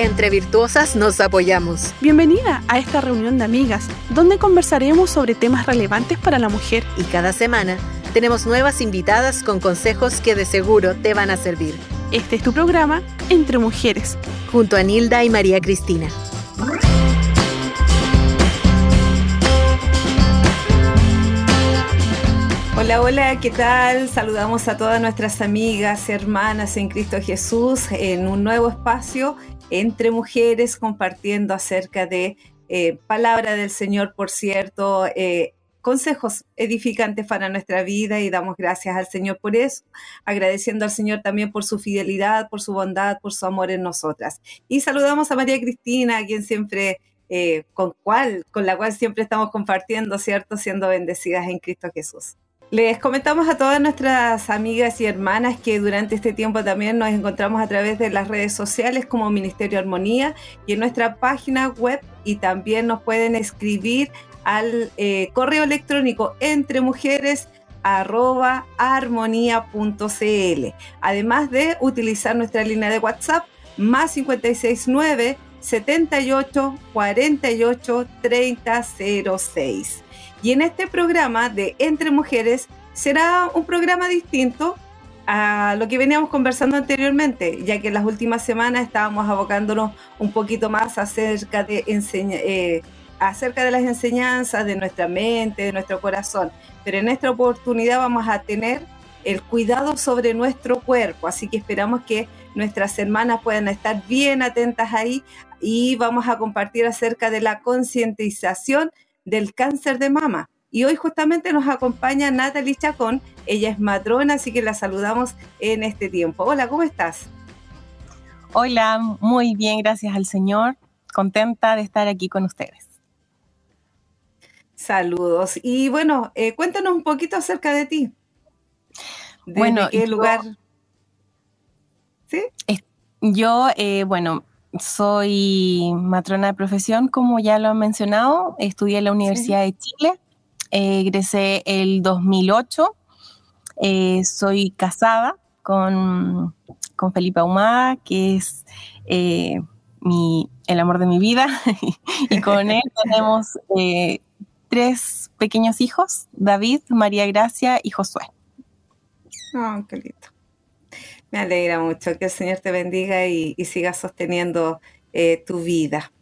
Entre virtuosas nos apoyamos. Bienvenida a esta reunión de amigas, donde conversaremos sobre temas relevantes para la mujer. Y cada semana tenemos nuevas invitadas con consejos que de seguro te van a servir. Este es tu programa Entre Mujeres. Junto a Nilda y María Cristina. Hola, hola, ¿qué tal? Saludamos a todas nuestras amigas, hermanas en Cristo Jesús en un nuevo espacio entre mujeres compartiendo acerca de eh, palabra del Señor, por cierto, eh, consejos edificantes para nuestra vida y damos gracias al Señor por eso, agradeciendo al Señor también por su fidelidad, por su bondad, por su amor en nosotras. Y saludamos a María Cristina, quien siempre, eh, con, cual, con la cual siempre estamos compartiendo, ¿cierto? Siendo bendecidas en Cristo Jesús. Les comentamos a todas nuestras amigas y hermanas que durante este tiempo también nos encontramos a través de las redes sociales como Ministerio Armonía y en nuestra página web y también nos pueden escribir al eh, correo electrónico entre mujeres además de utilizar nuestra línea de WhatsApp más 569 78 48 30 06. Y en este programa de Entre Mujeres será un programa distinto a lo que veníamos conversando anteriormente, ya que en las últimas semanas estábamos abocándonos un poquito más acerca de, eh, acerca de las enseñanzas de nuestra mente, de nuestro corazón. Pero en esta oportunidad vamos a tener el cuidado sobre nuestro cuerpo, así que esperamos que nuestras hermanas puedan estar bien atentas ahí y vamos a compartir acerca de la concientización del cáncer de mama. Y hoy justamente nos acompaña Natalie Chacón, ella es matrona, así que la saludamos en este tiempo. Hola, ¿cómo estás? Hola, muy bien, gracias al Señor, contenta de estar aquí con ustedes. Saludos. Y bueno, eh, cuéntanos un poquito acerca de ti. bueno, qué lugar? ¿Sí? Yo, eh, bueno, soy matrona de profesión, como ya lo han mencionado. Estudié en la Universidad de Chile. egresé el 2008. Eh, soy casada con, Felipe Ahumada, que es eh, el amor de mi vida. y con él tenemos eh, tres pequeños hijos, David, María Gracia y Josué. Oh, qué lindo. Me alegra mucho que el Señor te bendiga y, siga sosteniendo eh, tu vida.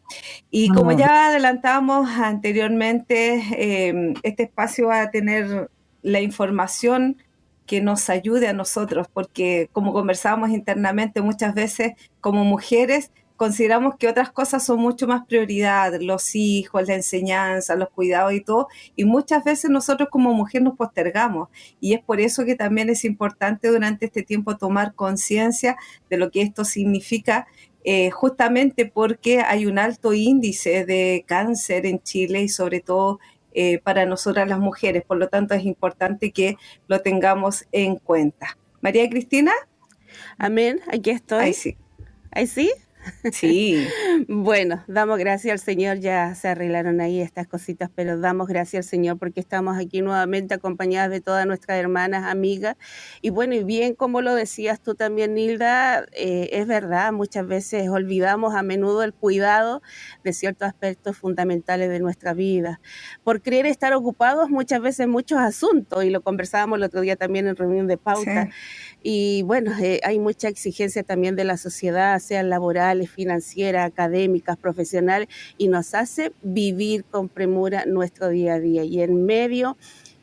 Y como ya adelantamos anteriormente, em, este espacio va a tener la información que nos ayude a nosotros, porque como conversábamos internamente muchas veces como mujeres, consideramos que otras cosas son mucho más prioridad, los hijos, la enseñanza, los cuidados y todo, y muchas veces nosotros como mujer nos postergamos. Y es por eso que también es importante durante este tiempo tomar conciencia de lo que esto significa, eh, justamente porque hay un alto índice de cáncer en Chile y sobre todo eh, para nosotras las mujeres. Por lo tanto, es importante que lo tengamos en cuenta. María Cristina. Amén, aquí estoy. Ahí sí. Ahí sí. Sí. bueno, damos gracias al Señor, ya se arreglaron ahí estas cositas, pero damos gracias al Señor porque estamos aquí nuevamente acompañadas de todas nuestras hermanas, amigas. Y bueno, y bien, como lo decías tú también, Nilda, eh, es verdad, muchas veces olvidamos a menudo el cuidado de ciertos aspectos fundamentales de nuestra vida. Por creer estar ocupados muchas veces muchos asuntos, y lo conversábamos el otro día también en reunión de pauta. Y bueno, eh, hay mucha exigencia también de la sociedad, sea laborales, financiera, académicas, profesionales, y nos hace vivir con premura nuestro día a día. Y en medio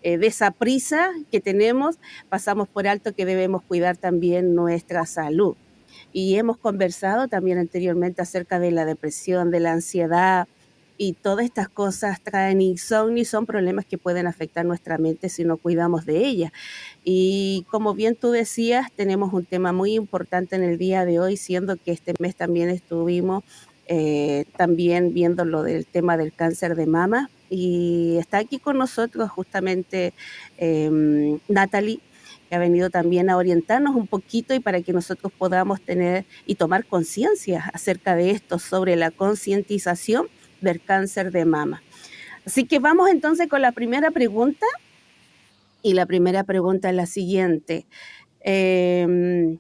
eh, de esa prisa que tenemos, pasamos por alto que debemos cuidar también nuestra salud. Y hemos conversado también anteriormente acerca de la depresión, de la ansiedad, y todas estas cosas traen insomnio y son problemas que pueden afectar nuestra mente si no cuidamos de ella. Y como bien tú decías, tenemos un tema muy importante en el día de hoy, siendo que este mes también estuvimos eh, también viendo lo del tema del cáncer de mama y está aquí con nosotros justamente eh, Natalie que ha venido también a orientarnos un poquito y para que nosotros podamos tener y tomar conciencia acerca de esto, sobre la concientización del cáncer de mama. Así que vamos entonces con la primera pregunta. Y la primera pregunta es la siguiente. Em,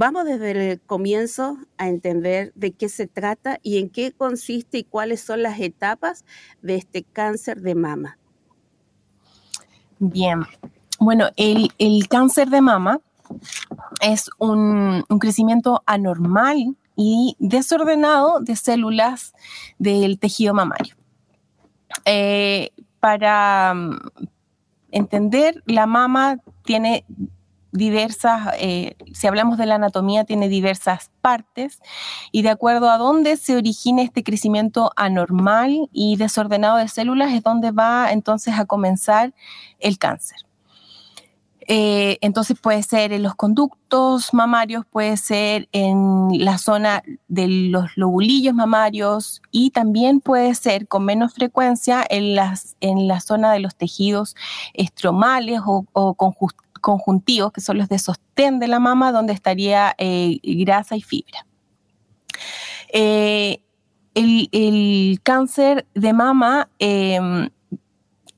Vamos desde el comienzo a entender de qué se trata y en qué consiste y cuáles son las etapas de este cáncer de mama. Bien, bueno, el, cáncer de mama es un, crecimiento anormal y desordenado de células del tejido mamario. Eh, para mm, entender, la mama tiene diversas, eh, si hablamos de la anatomía, tiene diversas partes y de acuerdo a dónde se origina este crecimiento anormal y desordenado de células es donde va entonces a comenzar el cáncer. Eh, entonces puede ser en los conductos mamarios, puede ser en la zona de los lobulillos mamarios y también puede ser con menos frecuencia en, en la zona de los tejidos estromales o, conjuntivos, que son los de sostén de la mama, donde estaría eh, grasa y fibra. Eh, el, cáncer de mama,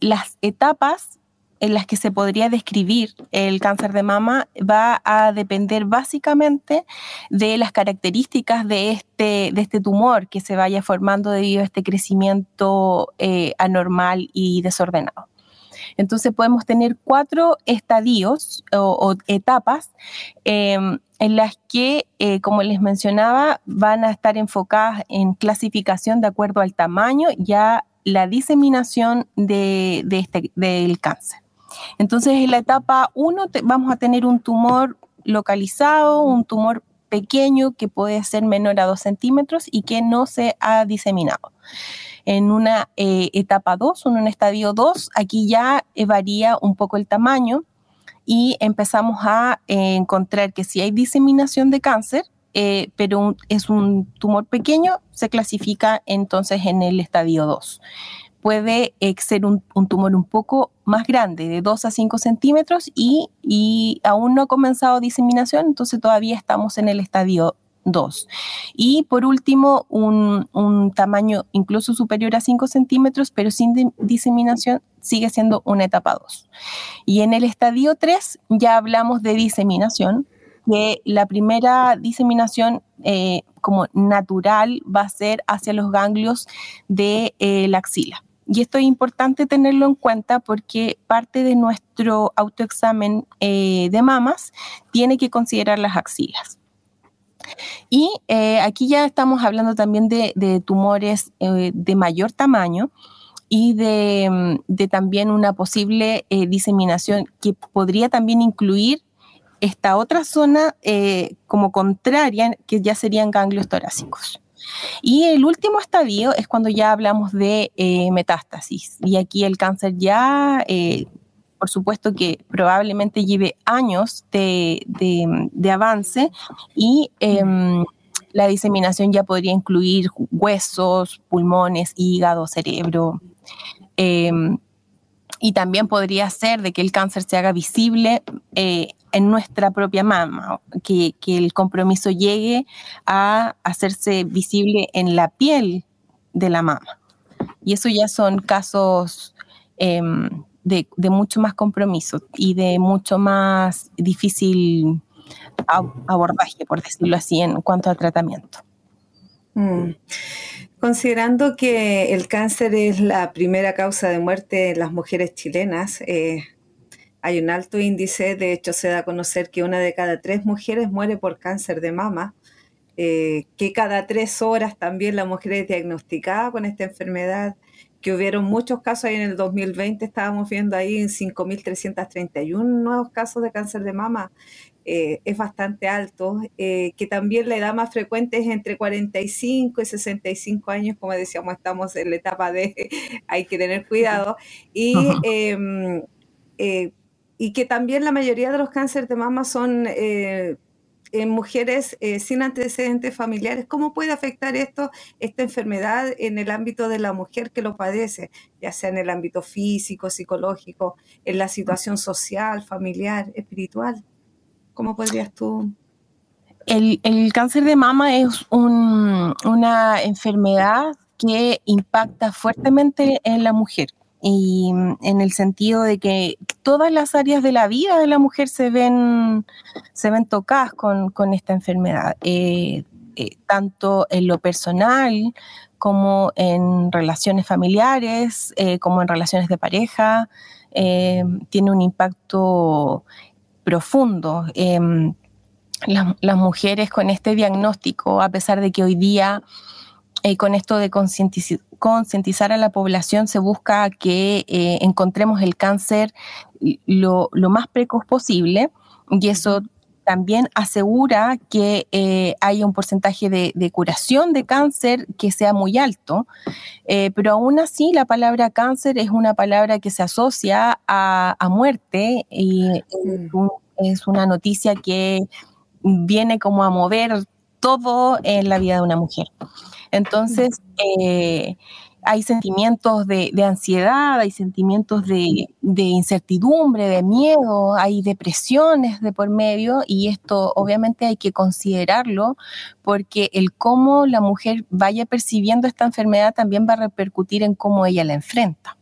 las etapas en las que se podría describir el cáncer de mama va a depender básicamente de las características de este, de este tumor que se vaya formando debido a este crecimiento eh, anormal y desordenado. Entonces podemos tener cuatro estadios o, etapas em, en las que, eh, como les mencionaba, van a estar enfocadas en clasificación de acuerdo al tamaño y a la diseminación este, del cáncer. Entonces, en la etapa 1 vamos a tener un tumor localizado, un tumor pequeño que puede ser menor a 2 centímetros y que no se ha diseminado. En una eh, etapa 2, en un estadio 2, aquí ya eh, varía un poco el tamaño y empezamos a eh, encontrar que si hay diseminación de cáncer, pero es un tumor pequeño, se clasifica entonces en el estadio 2 puede ser un, tumor un poco más grande, de 2 a 5 centímetros, y, y, aún no ha comenzado diseminación, entonces todavía estamos en el estadio 2. Y por último, un, tamaño incluso superior a 5 centímetros, pero sin diseminación, sigue siendo una etapa 2. Y en el estadio 3 ya hablamos de diseminación, que la primera diseminación eh, como natural va a ser hacia los ganglios de eh, la axila. Y esto es importante tenerlo en cuenta porque parte de nuestro autoexamen eh, de mamas tiene que considerar las axilas. Y eh, aquí ya estamos hablando también de, tumores eh, de mayor tamaño y de, mm, también una posible diseminación que podría también incluir esta otra zona como contraria, que ya serían ganglios torácicos. Y el último estadio es cuando ya hablamos de metástasis. Y aquí el cáncer ya por supuesto que probablemente lleve años de, avance y em, la diseminación ya podría incluir huesos, pulmones, hígado, cerebro. Y también podría ser de que el cáncer se haga visible eh, en nuestra propia mama, que, el compromiso llegue a hacerse visible en la piel de la mama. Y eso ya son casos em, de, mucho más compromiso y de mucho más difícil abordaje, por decirlo así, en cuanto al tratamiento. Mm. Considerando que el cáncer es la primera causa de muerte en las mujeres chilenas, eh, hay un alto índice, de hecho se da a conocer que una de cada tres mujeres muere por cáncer de mama, eh, que cada tres horas también la mujer es diagnosticada con esta enfermedad, que hubieron muchos casos. Ahí en el 2020, estábamos viendo ahí en 5.331 nuevos casos de cáncer de mama, eh, es bastante alto, eh, que también la edad más frecuente es entre 45 y 65 años, como decíamos, estamos en la etapa de hay que tener cuidado, y, em, eh, y que también la mayoría de los cánceres de mama son en mujeres eh, sin antecedentes familiares. ¿Cómo puede afectar esto, esta enfermedad en el ámbito de la mujer que lo padece, ya sea en el ámbito físico, psicológico, en la situación social, familiar, espiritual? ¿Cómo podrías tú? El, cáncer de mama es una enfermedad que impacta fuertemente en la mujer. y en el sentido de que todas las áreas de la vida de la mujer se ven, se ven tocadas con, esta enfermedad, eh, eh, tanto en lo personal como en relaciones familiares, eh, como en relaciones de pareja, tiene un impacto profundo. Em, las mujeres con este diagnóstico, a pesar de que hoy día con esto de concientizar a la población se busca que eh, encontremos el cáncer lo, más precoz posible y eso también asegura que eh, haya un porcentaje de, curación de cáncer que sea muy alto, eh, pero aún así la palabra cáncer es una palabra que se asocia a, muerte y mm. es una noticia que viene como a mover todo en la vida de una mujer. Entonces, eh, hay sentimientos de, ansiedad, hay sentimientos de, incertidumbre, de miedo, hay depresiones de por medio y esto obviamente hay que considerarlo porque el cómo la mujer vaya percibiendo esta enfermedad también va a repercutir en cómo ella la enfrenta.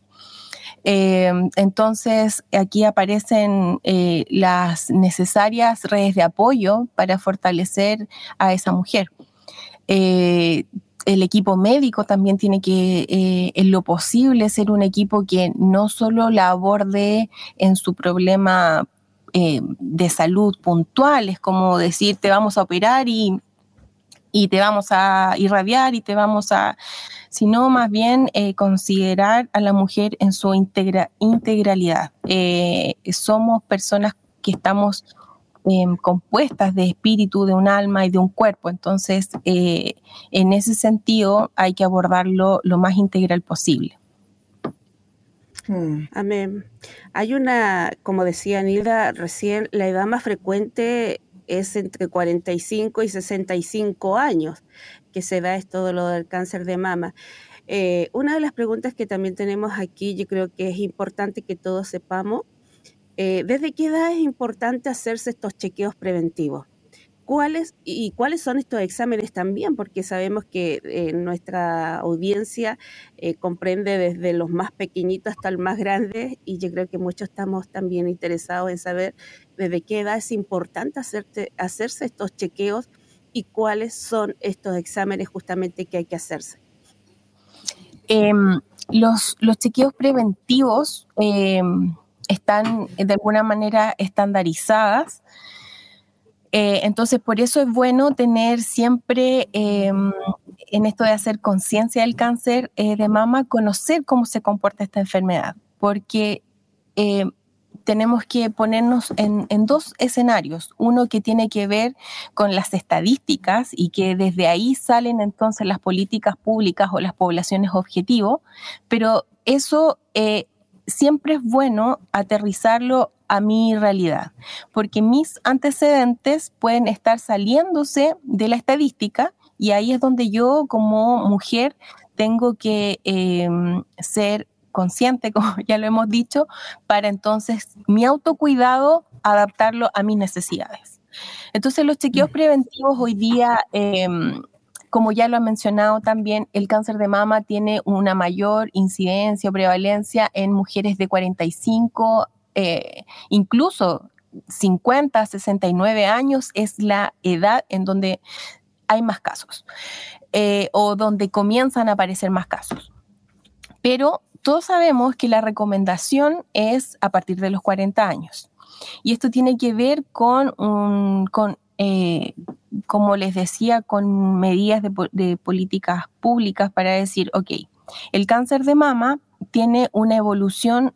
Eh, entonces, aquí aparecen eh, las necesarias redes de apoyo para fortalecer a esa mujer el equipo médico también tiene que, eh, en lo posible, ser un equipo que no solo la aborde en su problema eh, de salud puntual, es como decir, te vamos a operar y, y te vamos a irradiar y te vamos a, sino más bien eh, considerar a la mujer en su integralidad. somos personas que estamos Em, compuestas de espíritu, de un alma y de un cuerpo. Entonces, eh, en ese sentido, hay que abordarlo lo más integral posible. Hmm. Amén. Hay una, como decía Nilda recién, la edad más frecuente es entre 45 y 65 años que se da esto lo del cáncer de mama. Eh, una de las preguntas que también tenemos aquí, yo creo que es importante que todos sepamos, eh, ¿Desde qué edad es importante hacerse estos chequeos preventivos? ¿Cuáles y cuáles son estos exámenes también? Porque sabemos que eh, nuestra audiencia eh, comprende desde los más pequeñitos hasta los más grandes y yo creo que muchos estamos también interesados en saber desde qué edad es importante hacerse estos chequeos y cuáles son estos exámenes justamente que hay que hacerse. Em, los, los, chequeos preventivos em, están de alguna manera estandarizadas. Eh, entonces, por eso es bueno tener siempre em, en esto de hacer conciencia del cáncer eh, de mama, conocer cómo se comporta esta enfermedad, porque eh, tenemos que ponernos en, dos escenarios. Uno que tiene que ver con las estadísticas y que desde ahí salen entonces las políticas públicas o las poblaciones objetivo, pero eso siempre es bueno aterrizarlo a mi realidad, porque mis antecedentes pueden estar saliéndose de la estadística y ahí es donde yo como mujer tengo que em, ser consciente, como ya lo hemos dicho, para entonces mi autocuidado adaptarlo a mis necesidades. Entonces los chequeos mm. preventivos hoy día em, como ya lo ha mencionado también, el cáncer de mama tiene una mayor incidencia o prevalencia en mujeres de 45, eh, incluso 50, 69 años es la edad en donde hay más casos eh, o donde comienzan a aparecer más casos. Pero todos sabemos que la recomendación es a partir de los 40 años. Y esto tiene que ver con, con eh, como les decía, con medidas de, políticas públicas para decir, ok, el cáncer de mama tiene una evolución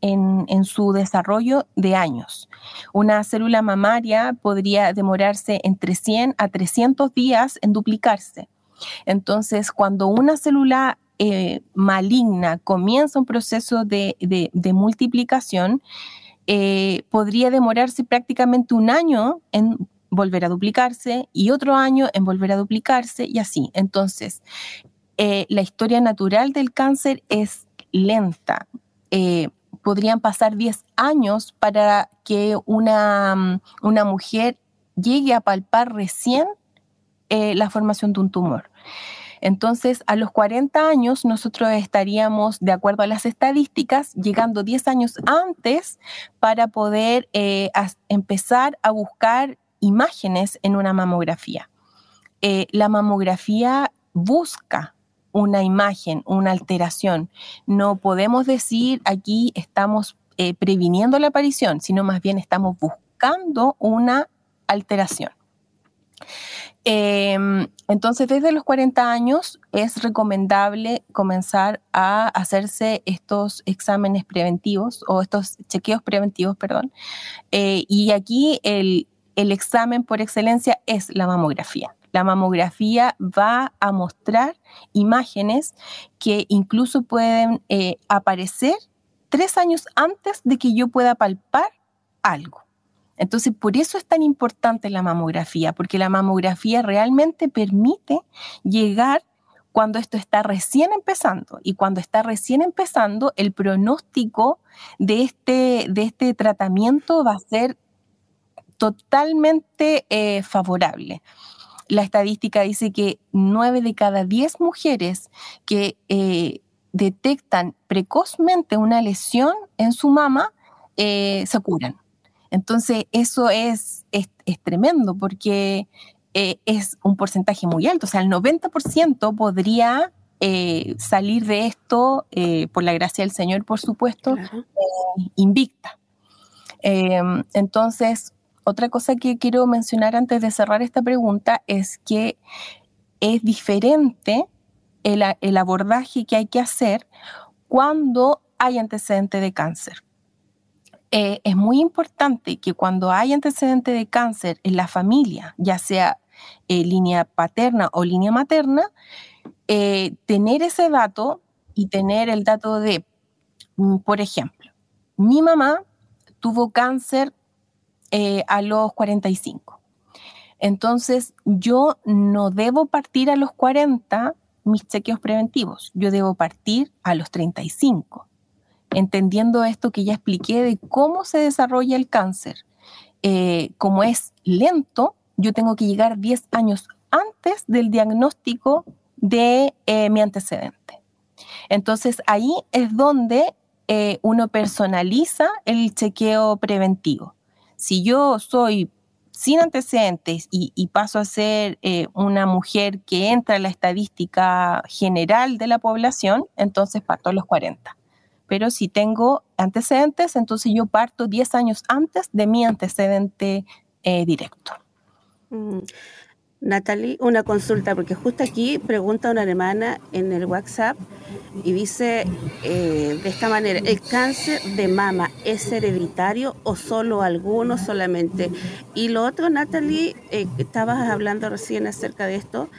en, su desarrollo de años. Una célula mamaria podría demorarse entre 100 a 300 días en duplicarse. Entonces, cuando una célula eh, maligna comienza un proceso de, multiplicación, eh, podría demorarse prácticamente un año en volver a duplicarse y otro año en volver a duplicarse y así. Entonces, eh, la historia natural del cáncer es lenta. Eh, podrían pasar 10 años para que una, mm, una mujer llegue a palpar recién eh, la formación de un tumor. Entonces, a los 40 años nosotros estaríamos, de acuerdo a las estadísticas, llegando 10 años antes para poder empezar a buscar imágenes en una mamografía. Eh, la mamografía busca una imagen, una alteración. No podemos decir aquí estamos eh, previniendo la aparición, sino más bien estamos buscando una alteración. Em, entonces, desde los 40 años es recomendable comenzar a hacerse estos exámenes preventivos o estos chequeos preventivos, perdón. Eh, y aquí el, el examen por excelencia es la mamografía. La mamografía va a mostrar imágenes que incluso pueden eh, aparecer tres años antes de que yo pueda palpar algo. Entonces, por eso es tan importante la mamografía, porque la mamografía realmente permite llegar cuando esto está recién empezando. Y cuando está recién empezando, el pronóstico de este, de este tratamiento va a ser totalmente eh, favorable la estadística dice que nueve de cada diez mujeres que eh, detectan precozmente una lesión en su mama eh, se curan. Entonces, eso es, es, tremendo porque eh, es un porcentaje muy alto. O sea, el 90% podría salir de esto, por la gracia del Señor, por supuesto, invicta. entonces, otra cosa que quiero mencionar antes de cerrar esta pregunta es que es diferente el, abordaje que hay que hacer cuando hay antecedente de cáncer. Eh, es muy importante que cuando hay antecedente de cáncer en la familia, ya sea eh, línea paterna o línea materna, eh, tener ese dato y tener el dato de, mm, por ejemplo, mi mamá tuvo cáncer eh, a los 45. Entonces, yo no debo partir a los 40 mis chequeos preventivos, yo debo partir a los 35, entendiendo esto que ya expliqué de cómo se desarrolla el cáncer. Eh, como es lento, yo tengo que llegar 10 años antes del diagnóstico de eh, mi antecedente. Entonces ahí es donde uno personaliza el chequeo preventivo si yo soy sin antecedentes y, paso a ser eh, una mujer que entra en la estadística general de la población, entonces parto a los 40. Pero si tengo antecedentes, entonces yo parto 10 años antes de mi antecedente eh, directo. Mm. Natalie, una consulta, porque justo aquí pregunta una hermana en el WhatsApp y dice eh, de esta manera, ¿el cáncer de mama es hereditario o solo algunos solamente? Y lo otro, Natalie, eh, estabas hablando recién acerca de esto,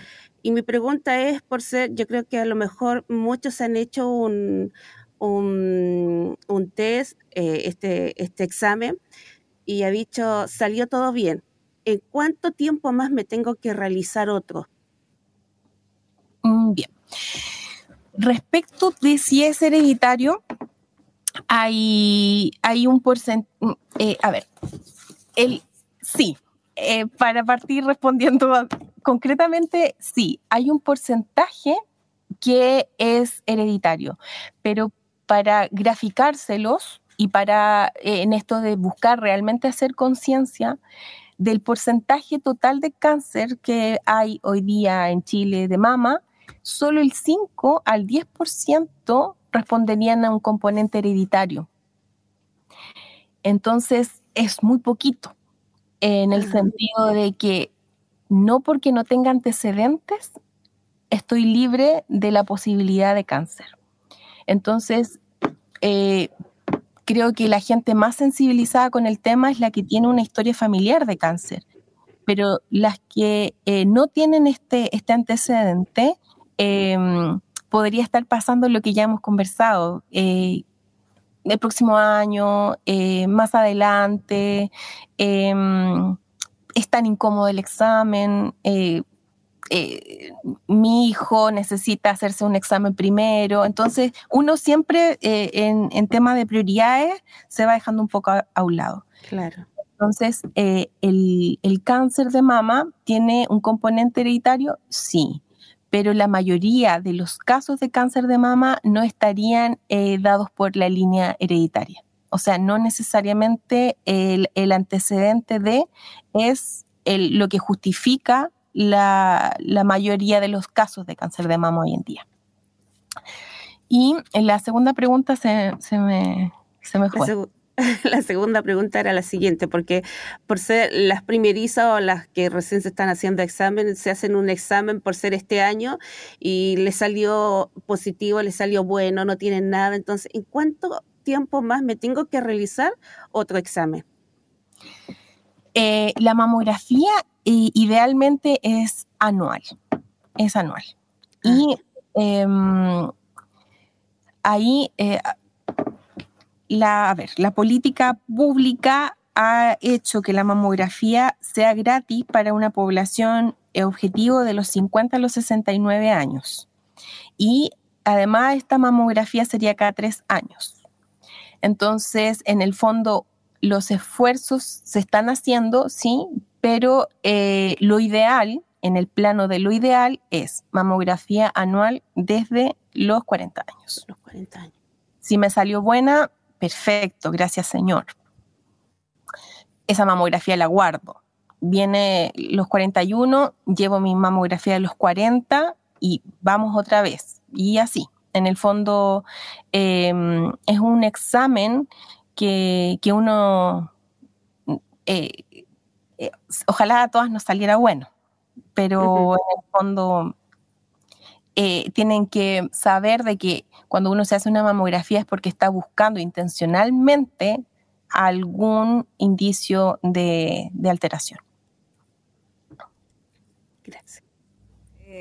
y mi pregunta es, por ser, yo creo que a lo mejor muchos han hecho un, un, test, eh, este, este examen, y ha dicho, salió todo bien ¿en cuánto tiempo más me tengo que realizar otro? Mm, bien. Respecto de si es hereditario, hay, hay un porcentaje, mm, eh, a ver, el, sí, eh, para partir respondiendo concretamente, sí, hay un porcentaje que es hereditario, pero para graficárselos y para eh, en esto de buscar realmente hacer conciencia, del porcentaje total de cáncer que hay hoy día en Chile de mama, solo el 5 al 10% responderían a un componente hereditario. Entonces es muy poquito, en el sentido de que no porque no tenga antecedentes, estoy libre de la posibilidad de cáncer. Entonces, eh, creo que la gente más sensibilizada con el tema es la que tiene una historia familiar de cáncer, pero las que eh, no tienen este, este antecedente, em, podría estar pasando lo que ya hemos conversado. Eh, el próximo año, eh, más adelante, em, es tan incómodo el examen, eh, mi hijo necesita hacerse un examen primero. Entonces, uno siempre eh, en, en tema de prioridades se va dejando un poco a, un lado. Claro. Entonces, eh, el, el, cáncer de mama tiene un componente hereditario, sí, pero la mayoría de los casos de cáncer de mama no estarían dados por la línea hereditaria. O sea, no necesariamente el, antecedente de es lo que justifica la, mayoría de los casos de cáncer de mama hoy en día. Y en la segunda pregunta se, me, se me fue. La segunda pregunta era la siguiente, porque por ser las primerizas o las que recién se están haciendo examen, se hacen un examen por ser este año y le salió positivo, le salió bueno, no tienen nada. Entonces, ¿en cuánto tiempo más me tengo que realizar otro examen? Eh, la mamografía eh, idealmente es anual, es anual. Ah. Y em, ahí eh, la, a ver, la política pública ha hecho que la mamografía sea gratis para una población objetivo de los 50 a los 69 años. Y además esta mamografía sería cada tres años. Entonces, en el fondo, los esfuerzos se están haciendo, sí, pero eh, lo ideal, en el plano de lo ideal, es mamografía anual desde los 40 años. Los 40 años. Si me salió buena, perfecto, gracias Señor. Esa mamografía la guardo. Viene los 41, llevo mi mamografía de los 40 y vamos otra vez. Y así, en el fondo em, es un examen que, uno, eh, eh, ojalá a todas nos saliera bueno, pero en el fondo eh, tienen que saber de que cuando uno se hace una mamografía es porque está buscando intencionalmente algún indicio de, alteración. Gracias.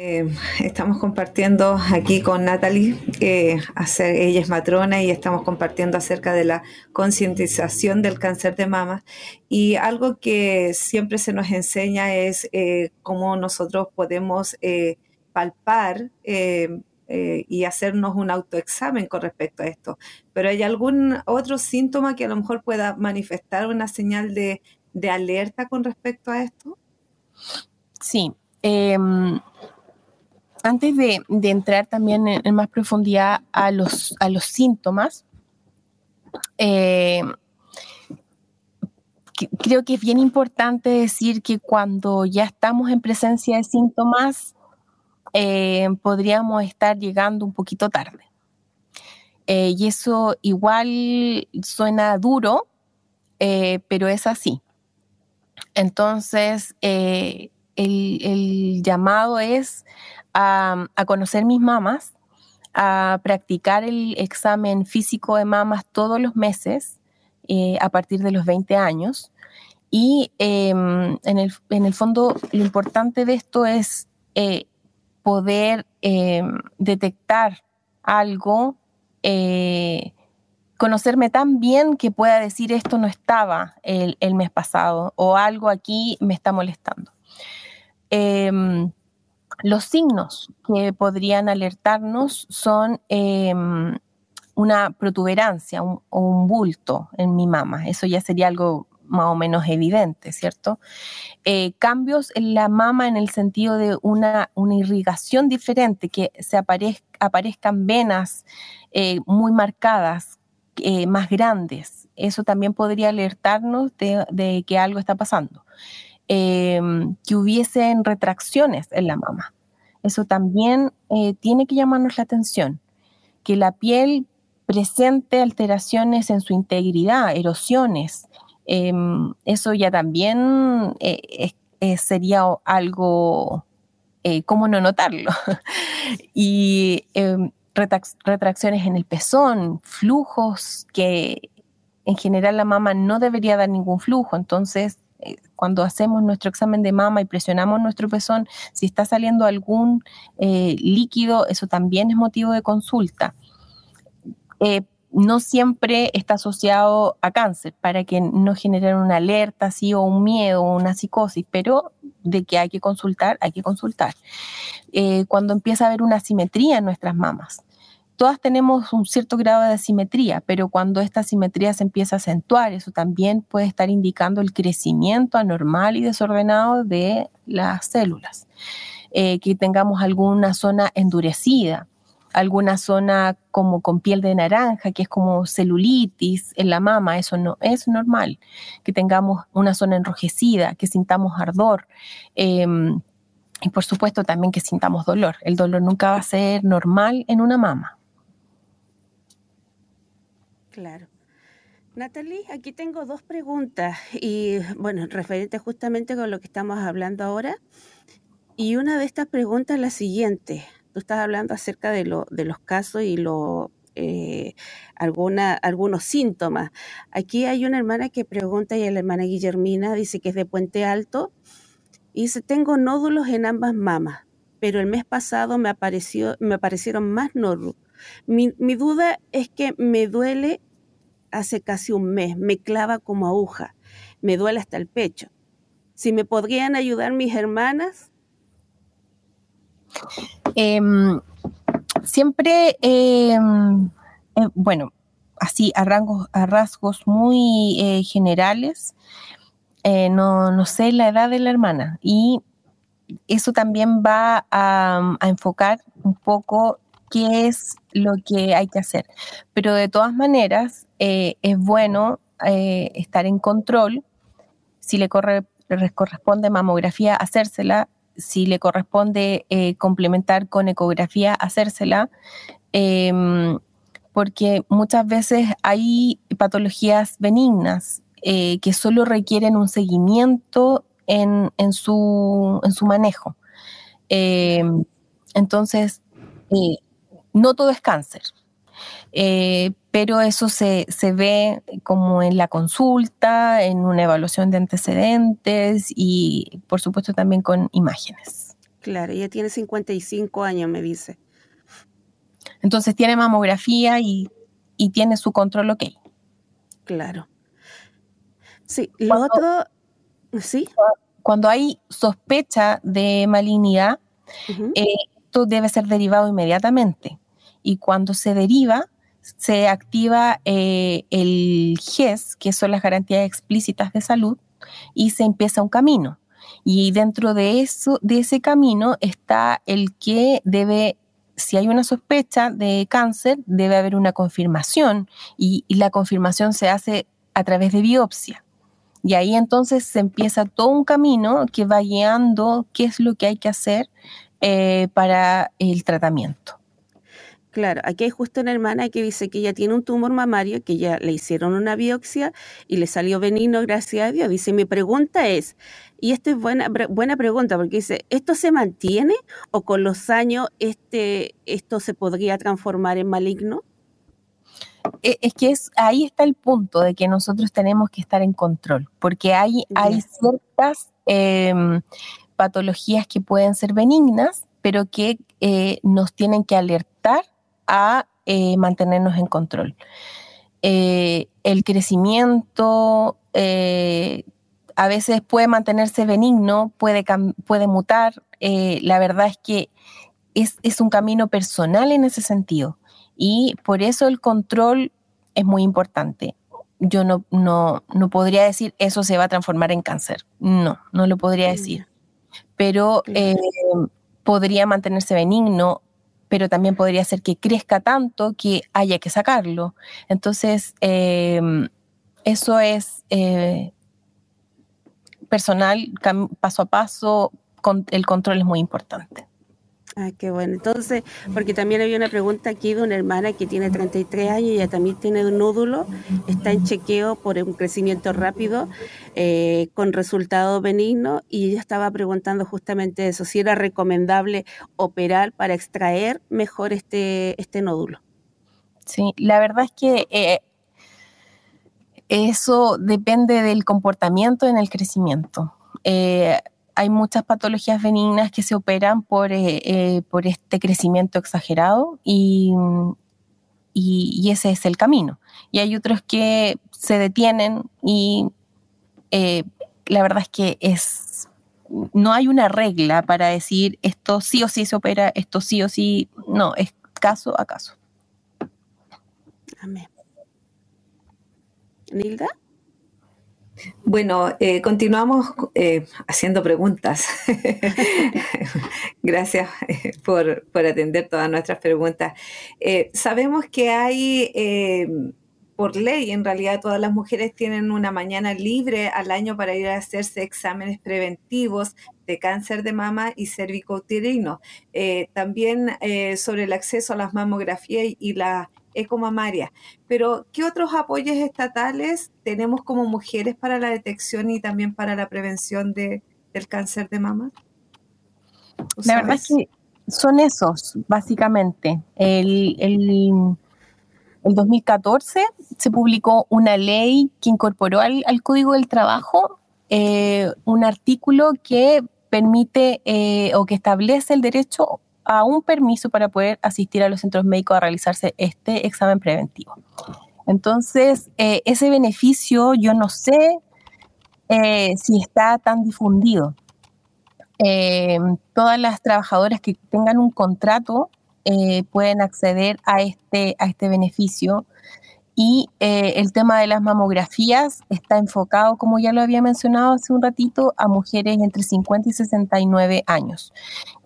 Eh, estamos compartiendo aquí con Natalie, eh, ella es matrona y estamos compartiendo acerca de la concientización del cáncer de mama. Y algo que siempre se nos enseña es cómo nosotros podemos palpar eh, y hacernos un autoexamen con respecto a esto. Pero ¿hay algún otro síntoma que a lo mejor pueda manifestar una señal de, alerta con respecto a esto? Sí. Antes de, entrar también en, más profundidad a los, a los síntomas, em, creo que es bien importante decir que cuando ya estamos en presencia de síntomas, eh, podríamos estar llegando un poquito tarde. Eh, y eso igual suena duro, eh, pero es así. Entonces, el, llamado es a, conocer mis mamas, a practicar el examen físico de mamas todos los meses a partir de los 20 años. Y em, en, el, en, el, fondo, lo importante de esto es poder em, detectar algo, eh, conocerme tan bien que pueda decir esto no estaba el, mes pasado o algo aquí me está molestando. Los signos que podrían alertarnos son em, una protuberancia o un bulto en mi mama. Eso ya sería algo más o menos evidente, ¿cierto? Eh, cambios en la mama en el sentido de una, una irrigación diferente, que se aparezcan venas eh, muy marcadas, eh, más grandes. Eso también podría alertarnos de, que algo está pasando. Em, que hubiesen retracciones en la mama. Eso también tiene que llamarnos la atención. Que la piel presente alteraciones en su integridad, erosiones, Em, eso ya también eh, sería algo, eh, ¿cómo no notarlo? y em, retracciones en el pezón, flujos que en general la mama no debería dar ningún flujo, entonces eh, cuando hacemos nuestro examen de mama y presionamos nuestro pezón, si está saliendo algún líquido, eso también es motivo de consulta no siempre está asociado a cáncer, para que no genere una alerta así o un miedo una psicosis, pero de que hay que consultar, hay que consultar. Eh, cuando empieza a haber una asimetría en nuestras mamas, todas tenemos un cierto grado de asimetría, pero cuando esta asimetría se empieza a acentuar, eso también puede estar indicando el crecimiento anormal y desordenado de las células. eh, que tengamos alguna zona endurecida, alguna zona como con piel de naranja, que es como celulitis en la mama, eso no es normal, que tengamos una zona enrojecida, que sintamos ardor. Em, y por supuesto también que sintamos dolor. El dolor nunca va a ser normal en una mama. Claro. Natalie, aquí tengo dos preguntas y bueno, referente justamente con lo que estamos hablando ahora. Y una de estas preguntas es la siguiente. Tú estás hablando acerca de, lo, de los casos y lo, eh, algunos síntomas. Aquí hay una hermana que pregunta y la hermana Guillermina dice que es de Puente Alto y dice, tengo nódulos en ambas mamas, pero el mes pasado me, apareció, me aparecieron más nódulos. Mi, mi duda es que me duele hace casi un mes, me clava como aguja, me duele hasta el pecho. Si me podrían ayudar mis hermanas, Em, siempre, em, eh, bueno, así a, a rasgos muy eh, generales, eh, no, sé la edad de la hermana y eso también va a, enfocar un poco qué es lo que hay que hacer. Pero de todas maneras, es bueno estar en control. Si le, corre, le corresponde mamografía, hacérsela si le corresponde eh, complementar con ecografía, hacérsela, em, porque muchas veces hay patologías benignas eh, que solo requieren un seguimiento en, su, manejo. Em, entonces, eh, no todo es cáncer, pero eso se, ve como en la consulta, en una evaluación de antecedentes y por supuesto también con imágenes. Claro, ella tiene 55 años, me dice. Entonces tiene mamografía y, tiene su control ok. Claro. Sí, lo otro, sí. Cuando hay sospecha de malignidad, eh, esto debe ser derivado inmediatamente. Y cuando se deriva, se activa eh, el GES, que son las garantías explícitas de salud, y se empieza un camino. Y dentro de eso, de ese camino está el que debe, si hay una sospecha de cáncer, debe haber una confirmación y, la confirmación se hace a través de biopsia. Y ahí entonces se empieza todo un camino que va guiando qué es lo que hay que hacer eh, para el tratamiento. Claro, aquí hay justo una hermana que dice que ella tiene un tumor mamario, que ya le hicieron una biopsia y le salió benigno, gracias a Dios. Dice, mi pregunta es, y esta es buena, buena pregunta, porque dice, ¿esto se mantiene o con los años este, esto se podría transformar en maligno? E, es que es, ahí está el punto de que nosotros tenemos que estar en control, porque hay, hay ciertas em, patologías que pueden ser benignas, pero que eh, nos tienen que alertar a eh, mantenernos en control. Eh, el crecimiento eh, a veces puede mantenerse benigno, puede, puede mutar. la verdad es que es, un camino personal en ese sentido y por eso el control es muy importante. Yo no, no, no podría decir eso se va a transformar en cáncer. No, no lo podría decir. Pero podría mantenerse benigno pero también podría ser que crezca tanto que haya que sacarlo. Entonces, em, eso es eh, personal, paso a paso, el control es muy importante. Ah, qué bueno. Entonces, porque también había una pregunta aquí de una hermana que tiene 33 años y ella también tiene un nódulo, está en chequeo por un crecimiento rápido eh, con resultado benigno y ella estaba preguntando justamente eso, si era recomendable operar para extraer mejor este, este nódulo. Sí, la verdad es que eh, eso depende del comportamiento en el crecimiento. Eh, hay muchas patologías benignas que se operan por, eh, eh, por este crecimiento exagerado y, y, ese es el camino. Y hay otros que se detienen y eh, la verdad es que es, no hay una regla para decir esto sí o sí se opera, esto sí o sí, no, es caso a caso. Amén. Nilda. Bueno, eh, continuamos eh, haciendo preguntas. Gracias por, atender todas nuestras preguntas. Eh, sabemos que hay, eh, por ley, en realidad todas las mujeres tienen una mañana libre al año para ir a hacerse exámenes preventivos de cáncer de mama y cervicouterino. Eh, también sobre el acceso a las mamografías y la ecomamaria. Pero, ¿qué otros apoyos estatales tenemos como mujeres para la detección y también para la prevención de, del cáncer de mama? La verdad es que son esos, básicamente. El, el, 2014 se publicó una ley que incorporó al, Código del Trabajo eh, un artículo que permite eh, o que establece el derecho a un permiso para poder asistir a los centros médicos a realizarse este examen preventivo. Entonces, eh, ese beneficio yo no sé si está tan difundido. Eh, todas las trabajadoras que tengan un contrato eh, pueden acceder a este, a este beneficio. Y eh, el tema de las mamografías está enfocado, como ya lo había mencionado hace un ratito, a mujeres entre 50 y 69 años.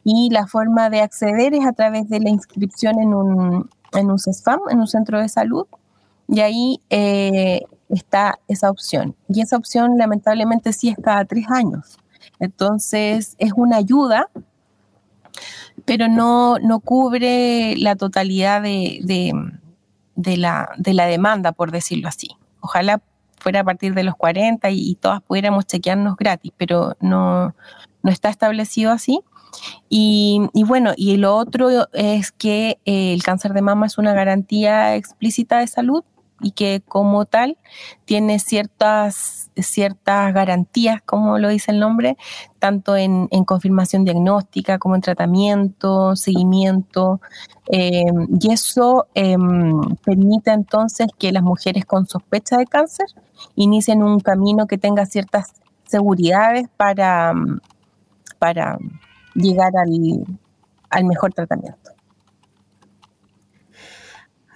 Y la forma de acceder es a través de la inscripción en un, en un CESFAM, en un centro de salud. Y ahí está esa opción. Y esa opción lamentablemente sí es cada tres años. Entonces, es una ayuda, pero no, no cubre la totalidad de, la, demanda, por decirlo así. Ojalá fuera a partir de los 40 y, todas pudiéramos chequearnos gratis, pero no, está establecido así. Y, y, bueno, y lo otro es que eh, el cáncer de mama es una garantía explícita de salud y que como tal tiene ciertas, ciertas garantías, como lo dice el nombre, tanto en, confirmación diagnóstica como en tratamiento, seguimiento, em, y eso em, permite entonces que las mujeres con sospecha de cáncer inicien un camino que tenga ciertas seguridades para, para llegar al mejor tratamiento.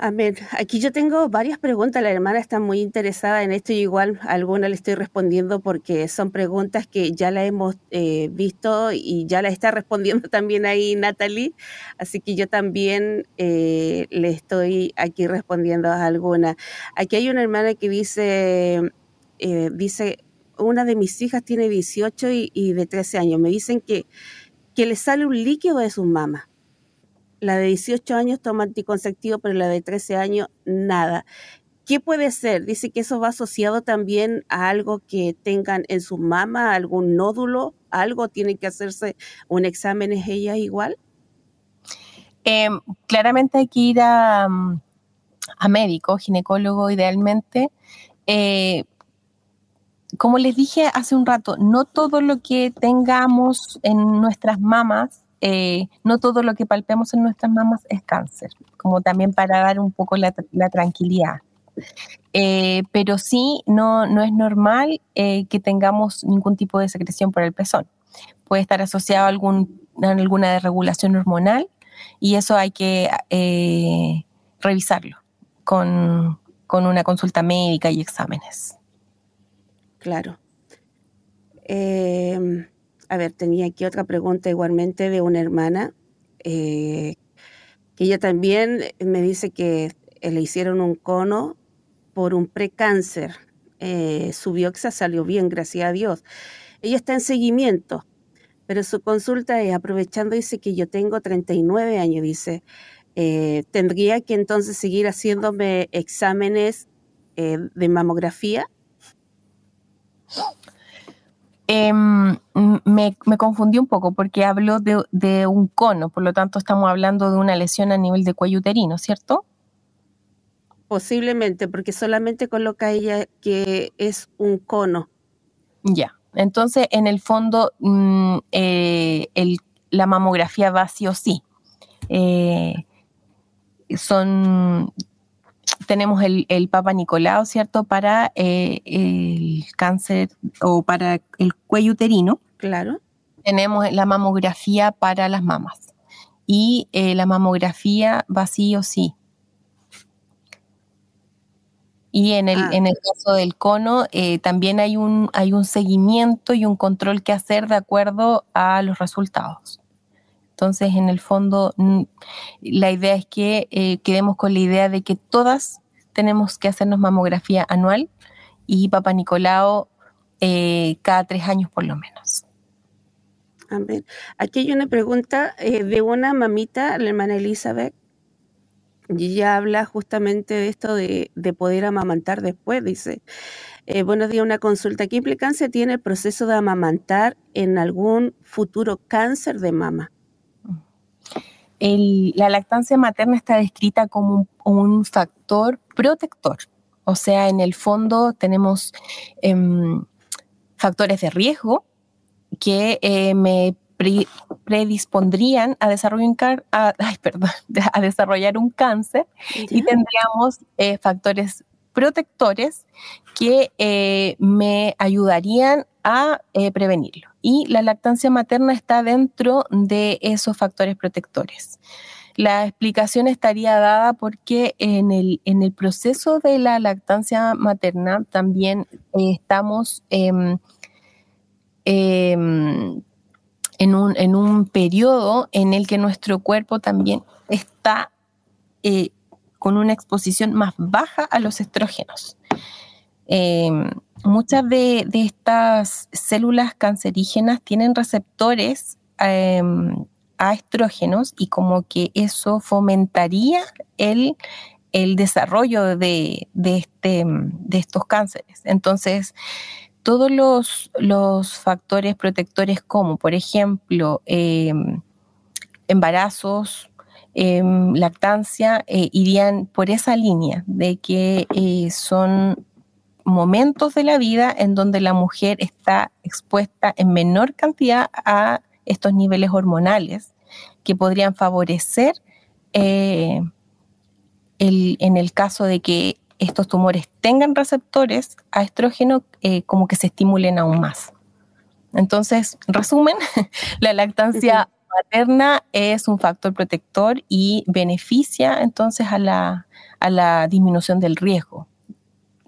Amén. Aquí yo tengo varias preguntas. La hermana está muy interesada en esto y igual alguna le estoy respondiendo porque son preguntas que ya la hemos eh, visto y ya la está respondiendo también ahí Natalie. Así que yo también eh, le estoy aquí respondiendo a alguna. Aquí hay una hermana que dice, eh, dice, una de mis hijas tiene 18 y, y de 13 años. Me dicen que, que le sale un líquido de sus mamas la de 18 años toma anticonceptivo, pero la de 13 años nada. ¿Qué puede ser? Dice que eso va asociado también a algo que tengan en su mama, algún nódulo, algo, tienen que hacerse un examen, ¿es ella igual? Em, claramente hay que ir a, a médico, ginecólogo idealmente. Eh, como les dije hace un rato, no todo lo que tengamos en nuestras mamas eh, no todo lo que palpemos en nuestras mamas es cáncer, como también para dar un poco la, tranquilidad. Eh, pero sí, no, no es normal eh, que tengamos ningún tipo de secreción por el pezón. Puede estar asociado a, algún, alguna desregulación hormonal y eso hay que revisarlo con, con, una consulta médica y exámenes. Claro. A ver, tenía aquí otra pregunta igualmente de una hermana, eh, que ella también me dice que eh, le hicieron un cono por un precáncer. Eh, su bioxa salió bien, gracias a Dios. Ella está en seguimiento, pero su consulta es, aprovechando, dice que yo tengo 39 años, dice, ¿tendría que entonces seguir haciéndome exámenes de mamografía? Em, me, me, confundí un poco porque habló de, un cono, por lo tanto estamos hablando de una lesión a nivel de cuello uterino, ¿cierto? Posiblemente, porque solamente coloca ella que es un cono. Ya, entonces en el fondo mm, eh, la mamografía va sí o sí. Eh, son tenemos el, Papa Nicolau, ¿cierto? Para eh, el cáncer o para el cuello uterino. Claro. Tenemos la mamografía para las mamas. Y eh, la mamografía va sí o sí. Y en el, ah. en el caso del cono, eh, también hay un, hay un seguimiento y un control que hacer de acuerdo a los resultados. Entonces, en el fondo, la idea es que eh, quedemos con la idea de que todas tenemos que hacernos mamografía anual y Papa Nicolau eh, cada tres años por lo menos. Amén. Aquí hay una pregunta eh, de una mamita, la hermana Elizabeth, y ella habla justamente de esto de, poder amamantar después, dice. Eh, buenos días, una consulta. ¿Qué implicancia tiene el proceso de amamantar en algún futuro cáncer de mama? la lactancia materna está descrita como un, factor protector. O sea, en el fondo tenemos em, factores de riesgo que eh, me predispondrían a, desarrollar, a, a desarrollar un cáncer y tendríamos eh, factores protectores que eh, me ayudarían a prevenirlo. Y la lactancia materna está dentro de esos factores protectores. La explicación estaría dada porque en el, en el proceso de la lactancia materna también estamos em, em, en, un, en un periodo en el que nuestro cuerpo también está eh, con una exposición más baja a los estrógenos. Em, muchas de, estas células cancerígenas tienen receptores a estrógenos y como que eso fomentaría el, desarrollo de, este, de estos cánceres. Entonces, todos los, factores protectores como, por ejemplo, em, embarazos, em, lactancia, eh, irían por esa línea de que eh, son momentos de la vida en donde la mujer está expuesta en menor cantidad a estos niveles hormonales que podrían favorecer eh, en el caso de que estos tumores tengan receptores a estrógeno, eh, como que se estimulen aún más. Entonces, resumen, la lactancia materna es un factor protector y beneficia entonces a la, a la disminución del riesgo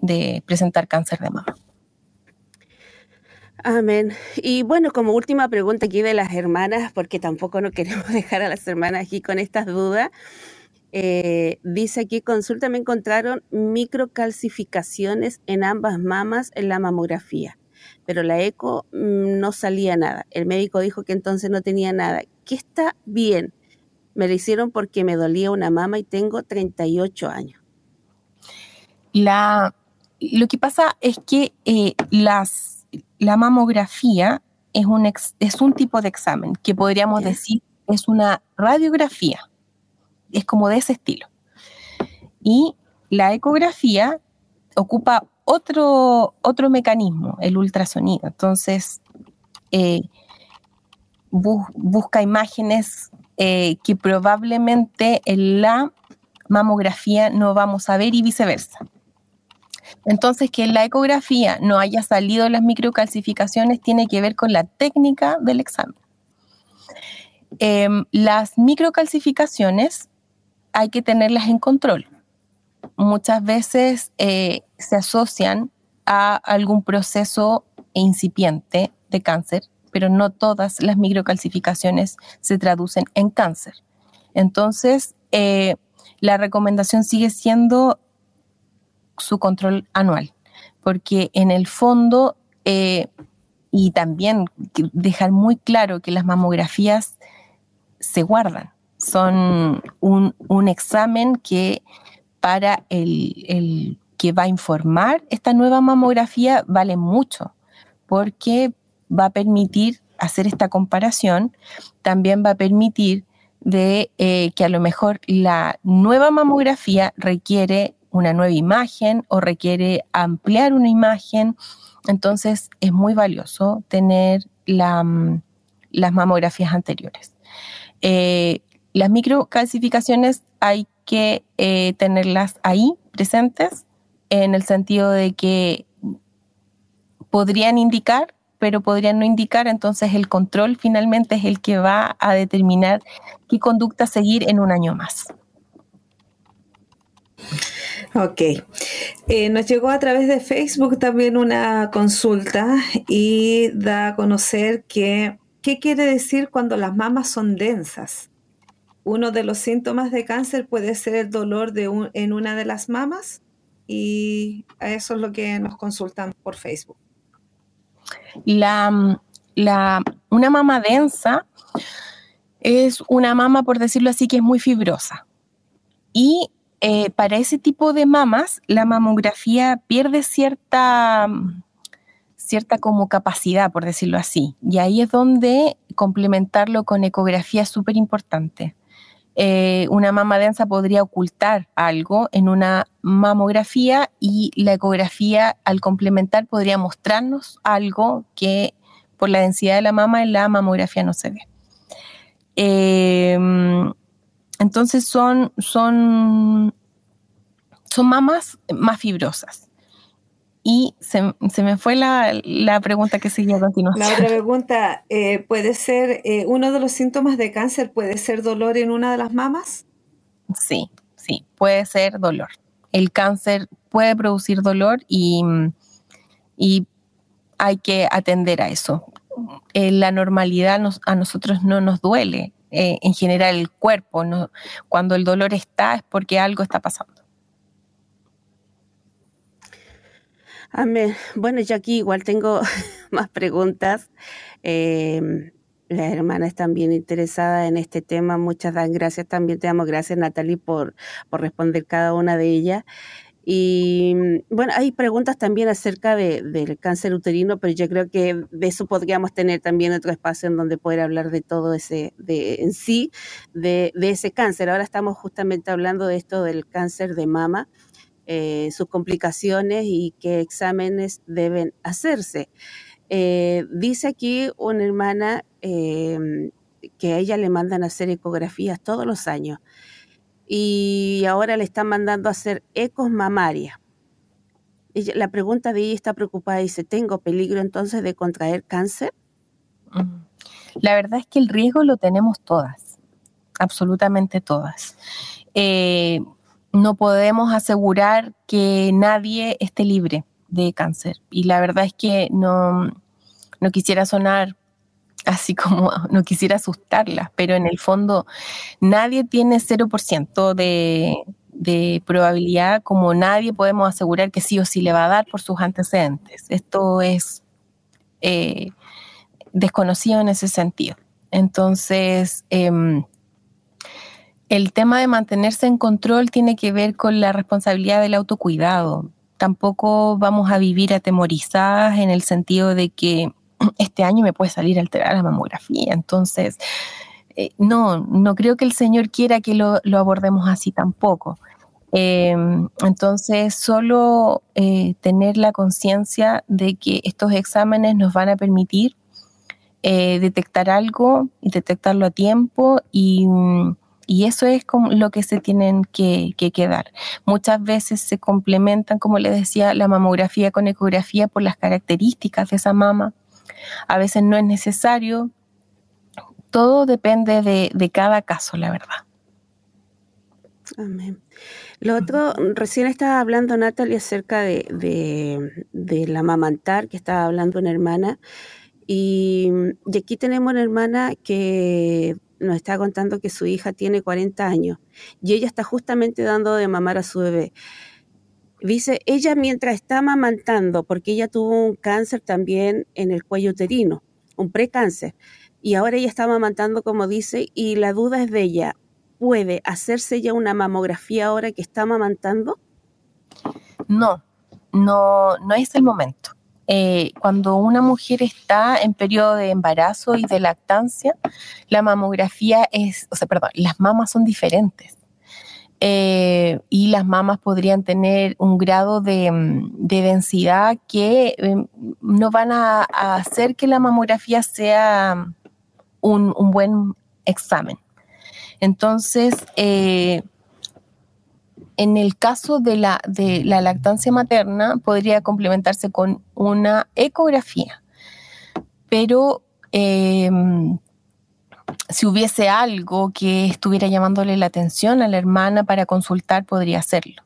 de presentar cáncer de mama. Amén. Y bueno, como última pregunta aquí de las hermanas, porque tampoco no queremos dejar a las hermanas aquí con estas dudas. Eh, dice aquí, consulta, me encontraron microcalcificaciones en ambas mamas en la mamografía, pero la eco mm, no salía nada. El médico dijo que entonces no tenía nada. ¿Qué está bien? Me lo hicieron porque me dolía una mama y tengo 38 años. La, lo que pasa es que eh, las, la mamografía es un, es un tipo de examen que podríamos decir es una radiografía es como de ese estilo. Y la ecografía ocupa otro, otro mecanismo, el ultrasonido. Entonces, eh, busca imágenes eh, que probablemente en la mamografía no vamos a ver y viceversa. Entonces, que en la ecografía no haya salido las microcalcificaciones tiene que ver con la técnica del examen. Em, las microcalcificaciones hay que tenerlas en control. Muchas veces eh, se asocian a algún proceso incipiente de cáncer, pero no todas las microcalcificaciones se traducen en cáncer. Entonces, eh, la recomendación sigue siendo su control anual, porque en el fondo, eh, y también dejar muy claro que las mamografías se guardan son un, examen que para el, que va a informar esta nueva mamografía vale mucho, porque va a permitir hacer esta comparación, también va a permitir de eh, que a lo mejor la nueva mamografía requiere una nueva imagen o requiere ampliar una imagen. Entonces es muy valioso tener mm, las mamografías anteriores. Eh, las microcalcificaciones hay que eh, tenerlas ahí presentes en el sentido de que podrían indicar, pero podrían no indicar, entonces el control finalmente es el que va a determinar qué conducta seguir en un año más. Ok. Eh, nos llegó a través de Facebook también una consulta y da a conocer que ¿qué quiere decir cuando las mamas son densas? Uno de los síntomas de cáncer puede ser el dolor de en una de las mamas y eso es lo que nos consultan por Facebook. La, una mama densa es una mama, por decirlo así, que es muy fibrosa. Y eh, para ese tipo de mamas, la mamografía pierde cierta, cierta como capacidad, por decirlo así. Y ahí es donde complementarlo con ecografía es súper importante. Eh, una mama densa podría ocultar algo en una mamografía y la ecografía al complementar podría mostrarnos algo que por la densidad de la mama en la mamografía no se ve. Em, entonces son, son, son mamas más fibrosas. Y se, me fue la, pregunta que seguía a continuación. La otra pregunta, eh, ¿puede ser, eh, uno de los síntomas de cáncer puede ser dolor en una de las mamas? Sí, sí, puede ser dolor. El cáncer puede producir dolor y, y hay que atender a eso. En la normalidad a nosotros no nos duele. Eh, en general el cuerpo, cuando el dolor está es porque algo está pasando. Amén. Bueno, yo aquí igual tengo más preguntas. Em, las hermanas bien interesadas en este tema. Muchas gracias también. Te damos gracias, Natalie, por, por responder cada una de ellas. Y bueno, hay preguntas también acerca de, del cáncer uterino, pero yo creo que de eso podríamos tener también otro espacio en donde poder hablar de todo ese, de, en sí, de, de ese cáncer. Ahora estamos justamente hablando de esto del cáncer de mama. Eh, sus complicaciones y qué exámenes deben hacerse. Eh, dice aquí una hermana em, que a ella le mandan a hacer ecografías todos los años y ahora le están mandando a hacer ecos mamarias. La pregunta de ella está preocupada, dice, ¿tengo peligro entonces de contraer cáncer? La verdad es que el riesgo lo tenemos todas, absolutamente todas. Eh, no podemos asegurar que nadie esté libre de cáncer. Y la verdad es que no, no quisiera sonar así como, no quisiera asustarlas, pero en el fondo nadie tiene 0% de, de probabilidad, como nadie podemos asegurar que sí o sí le va a dar por sus antecedentes. Esto es eh, desconocido en ese sentido. Entonces, em, el tema de mantenerse en control tiene que ver con la responsabilidad del autocuidado. Tampoco vamos a vivir atemorizadas en el sentido de que este año me puede salir alterada la mamografía. Entonces, eh, no, no creo que el Señor quiera que lo, abordemos así tampoco. Em, entonces, solo eh, tener la conciencia de que estos exámenes nos van a permitir eh, detectar algo y detectarlo a tiempo y, y eso es como lo que se tienen que, quedar. Muchas veces se complementan, como les decía, la mamografía con ecografía por las características de esa mama. A veces no es necesario. Todo depende de, cada caso, la verdad. Amén. Lo otro, recién estaba hablando Natalia acerca de, de, de la mamantar, que estaba hablando una hermana, y, y, aquí tenemos una hermana que nos está contando que su hija tiene 40 años y ella está justamente dando de mamar a su bebé. Dice, ella mientras está amamantando, porque ella tuvo un cáncer también en el cuello uterino, un precáncer, y ahora ella está amamantando, como dice, y la duda es de ella, ¿puede hacerse ya una mamografía ahora que está amamantando? No, no, no es el momento. Eh, cuando una mujer está en periodo de embarazo y de lactancia, la mamografía es, o sea, perdón, las mamas son diferentes. Eh, y las mamas podrían tener un grado de, densidad que em, no van a, hacer que la mamografía sea un, un buen examen. Entonces, eh, en el caso de la, de la lactancia materna, podría complementarse con una ecografía, pero em, si hubiese algo que estuviera llamándole la atención a la hermana para consultar, podría hacerlo.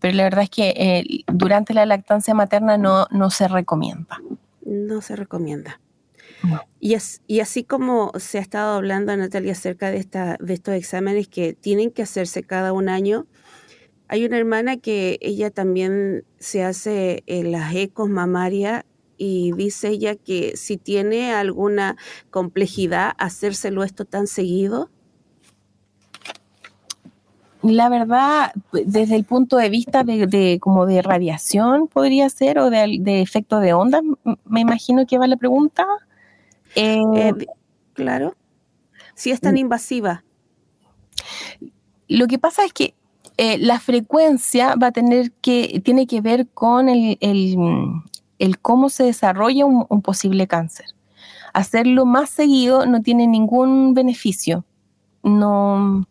Pero la verdad es que eh, durante la lactancia materna no, no se recomienda. No se recomienda. Y, así como se ha estado hablando, Natalia, acerca de, esta, de estos exámenes que tienen que hacerse cada un año, hay una hermana que ella también se hace las ecos mamarias y dice ella que si tiene alguna complejidad hacérselo esto tan seguido. La verdad, desde el punto de vista de, como de radiación podría ser o de, efecto de onda, me imagino que va la pregunta. Eh, eh, claro. Si es tan mm. invasiva. Lo que pasa es que eh, la frecuencia va a tener que, tiene que ver con el, el, cómo se desarrolla un, posible cáncer. Hacerlo más seguido no tiene ningún beneficio. No,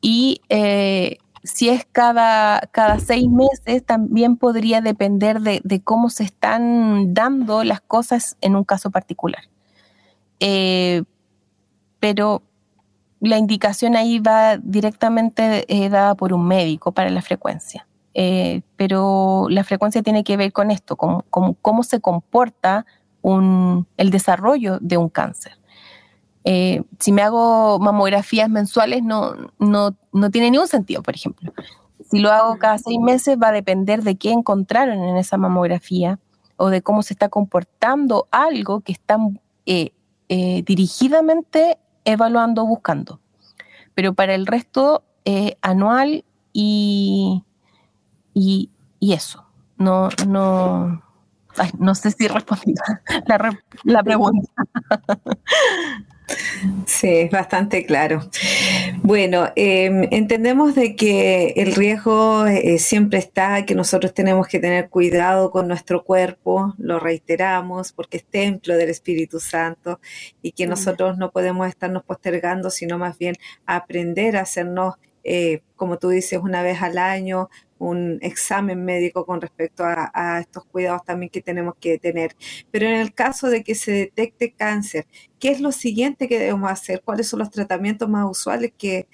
y eh, si es cada, cada seis meses, también podría depender de, cómo se están dando las cosas en un caso particular. Eh, pero la indicación ahí va directamente eh, dada por un médico para la frecuencia. Eh, pero la frecuencia tiene que ver con esto, con, cómo se comporta el desarrollo de un cáncer. Eh, si me hago mamografías mensuales no, no, no tiene ningún sentido, por ejemplo. Si lo hago cada seis meses va a depender de qué encontraron en esa mamografía o de cómo se está comportando algo que está dirigidamente evaluando, buscando. Pero para el resto, eh, anual y, y, eso. No, no, no sé si respondí la, la pregunta. Sí, es bastante claro. Bueno, em, entendemos de que el riesgo eh, siempre está, que nosotros tenemos que tener cuidado con nuestro cuerpo, lo reiteramos, porque es templo del Espíritu Santo y que nosotros no podemos estarnos postergando, sino más bien aprender a hacernos eh, como tú dices, una vez al año, un examen médico con respecto a, estos cuidados también que tenemos que tener. Pero en el caso de que se detecte cáncer, ¿qué es lo siguiente que debemos hacer? ¿Cuáles son los tratamientos más usuales que,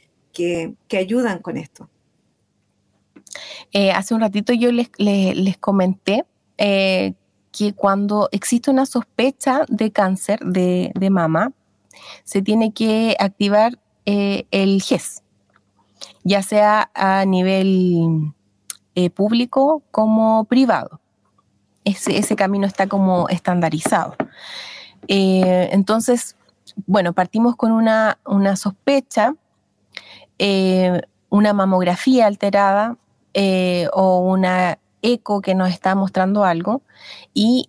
ayudan con esto? Eh, hace un ratito yo les, les, comenté eh, que cuando existe una sospecha de cáncer de, mama, se tiene que activar eh, el GES, ya sea a nivel eh, público como privado. Ese, ese, camino está como estandarizado. Eh, entonces, bueno, partimos con una, sospecha, eh, una mamografía alterada o una eco que nos está mostrando algo y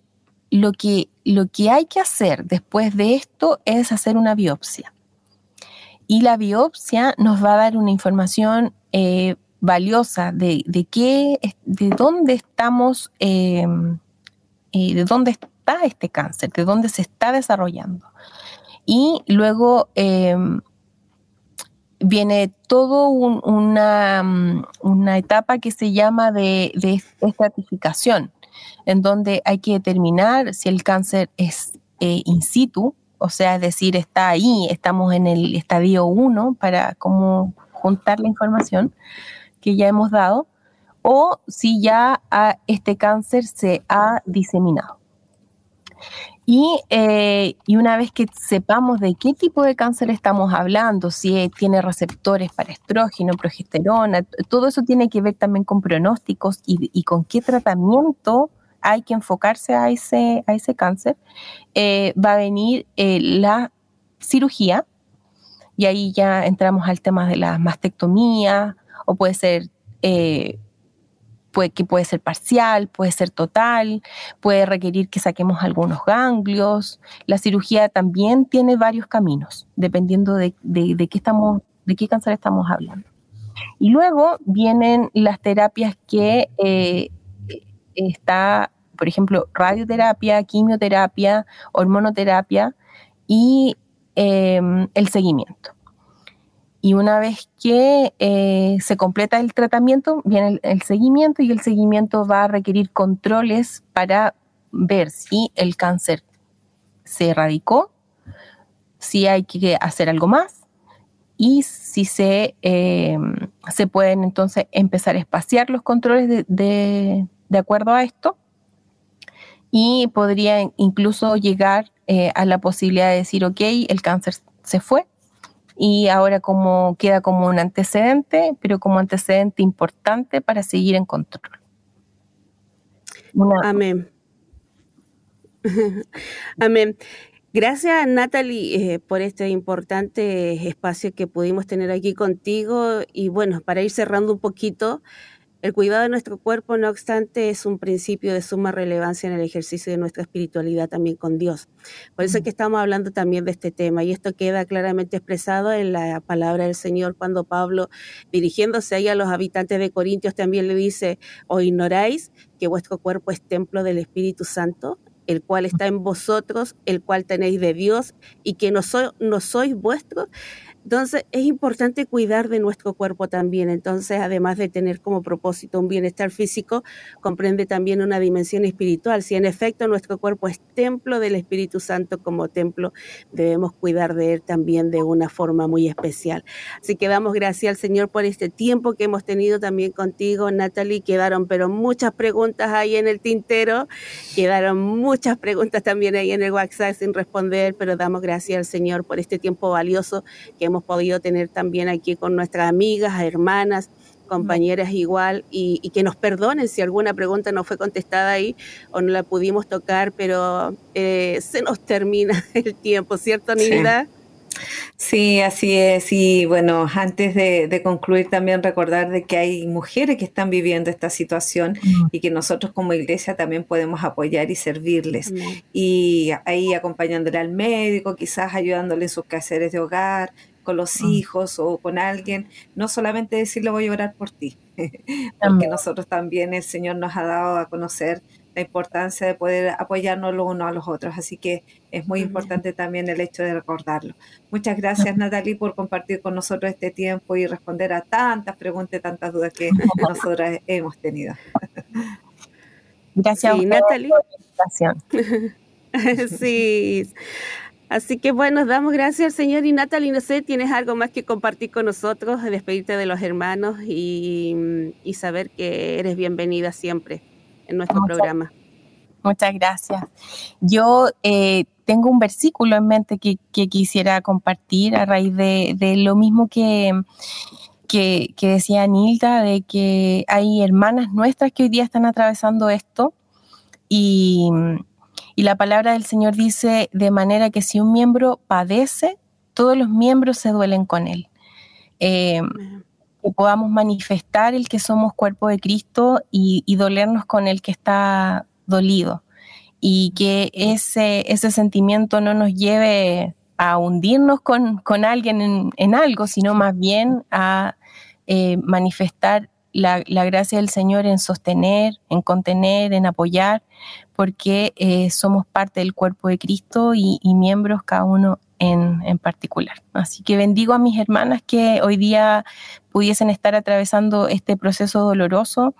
lo que, lo que hay que hacer después de esto es hacer una biopsia. Y la biopsia nos va a dar una información valiosa de, de qué, de dónde estamos, em, eh, de dónde está este cáncer, de dónde se está desarrollando. Y luego em, viene todo una, mm, una, etapa que se llama de, de, estratificación, en donde hay que determinar si el cáncer es eh, in situ, o sea, es decir, está ahí, estamos en el estadio 1 para cómo juntar la información, que ya hemos dado o si ya este cáncer se ha diseminado. Eh, y, una vez que sepamos de qué tipo de cáncer estamos hablando, si tiene receptores para estrógeno, progesterona, todo eso tiene que ver también con pronósticos y, con qué tratamiento hay que enfocarse a ese, a ese cáncer, eh, va a venir eh, la cirugía, y ahí ya entramos al tema de la mastectomía, o puede ser eh, puede, que puede ser parcial, puede ser total, puede requerir que saquemos algunos ganglios. La cirugía también tiene varios caminos, dependiendo de, qué, estamos, de qué cáncer estamos hablando. Y luego vienen las terapias que eh, está, por ejemplo, radioterapia, quimioterapia, hormonoterapia y eh, el seguimiento. Y una vez que eh, se completa el tratamiento, viene el, seguimiento y el seguimiento va a requerir controles para ver si el cáncer se erradicó, si hay que hacer algo más y si se, eh, se pueden entonces empezar a espaciar los controles de, acuerdo a esto. Y podría incluso llegar eh, a la posibilidad de decir, ok, el cáncer se fue y ahora como queda como un antecedente, pero como antecedente importante para seguir en control. Amén. Amén. Gracias, Natalie, eh, por este importante espacio que pudimos tener aquí contigo. Y bueno, para ir cerrando un poquito, el cuidado de nuestro cuerpo, no obstante, es un principio de suma relevancia en el ejercicio de nuestra espiritualidad también con Dios. Por eso es que estamos hablando también de este tema y esto queda claramente expresado en la palabra del Señor cuando Pablo, dirigiéndose ahí a los habitantes de Corintios, también le dice, o ignoráis que vuestro cuerpo es templo del Espíritu Santo, el cual está en vosotros, el cual tenéis de Dios y que no, no sois vuestros, entonces, es importante cuidar de nuestro cuerpo también. Entonces, además de tener como propósito un bienestar físico, comprende también una dimensión espiritual. Si en efecto nuestro cuerpo es templo del Espíritu Santo como templo, debemos cuidar de él también de una forma muy especial. Así que damos gracias al Señor por este tiempo que hemos tenido también contigo, Natalie. Quedaron pero muchas preguntas ahí en el tintero, quedaron muchas preguntas también ahí en el WhatsApp sin responder, pero damos gracias al Señor por este tiempo valioso que hemos podido tener también aquí con nuestras amigas, hermanas, compañeras igual, y, que nos perdonen si alguna pregunta no fue contestada ahí o no la pudimos tocar, pero eh, se nos termina el tiempo, ¿cierto, Nilda? Sí. así es. Y bueno, antes de, concluir también recordar de que hay mujeres que están viviendo esta situación y que nosotros como iglesia también podemos apoyar y servirles. Y ahí acompañándole al médico, quizás ayudándole en sus quehaceres de hogar, con los ah. hijos o con alguien, no solamente decirle voy a orar por ti, porque nosotros también el Señor nos ha dado a conocer la importancia de poder apoyarnos los unos a los otros, así que es muy importante también el hecho de recordarlo. Muchas gracias Natalie por compartir con nosotros este tiempo y responder a tantas preguntas tantas dudas que nosotros hemos tenido. Gracias, Natalie. sí. Así que bueno, damos gracias al Señor y Natalie, no sé, ¿tienes algo más que compartir con nosotros, despedirte de los hermanos y, saber que eres bienvenida siempre en nuestro programa? Muchas gracias. Yo eh, tengo un versículo en mente que, quisiera compartir a raíz de, lo mismo que, que, que decía Nilda, de que hay hermanas nuestras que hoy día están atravesando esto y y la palabra del Señor dice de manera que si un miembro padece, todos los miembros se duelen con él. Eh, que podamos manifestar el que somos cuerpo de Cristo y, dolernos con el que está dolido. Y que ese, ese sentimiento no nos lleve a hundirnos con, alguien en, algo, sino más bien a eh, manifestar la, gracia del Señor en sostener, en contener, en apoyar, porque eh, somos parte del cuerpo de Cristo y, miembros cada uno en, particular. Así que bendigo a mis hermanas que hoy día pudiesen estar atravesando este proceso doloroso.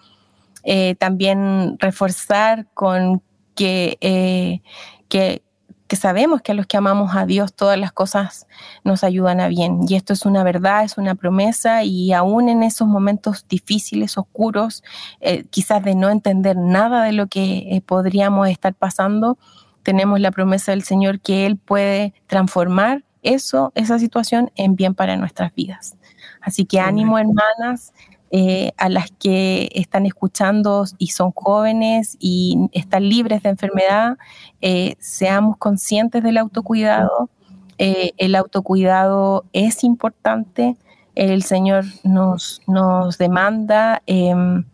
Eh, también reforzar con que, eh, que que sabemos que a los que amamos a Dios todas las cosas nos ayudan a bien. Y esto es una verdad, es una promesa y aún en esos momentos difíciles, oscuros, eh, quizás de no entender nada de lo que eh, podríamos estar pasando, tenemos la promesa del Señor que Él puede transformar eso, esa situación en bien para nuestras vidas. Así que ánimo, hermanas. Eh, a las que están escuchando y son jóvenes y están libres de enfermedad, eh, seamos conscientes del autocuidado. Eh, el autocuidado es importante, el Señor nos, nos demanda, em,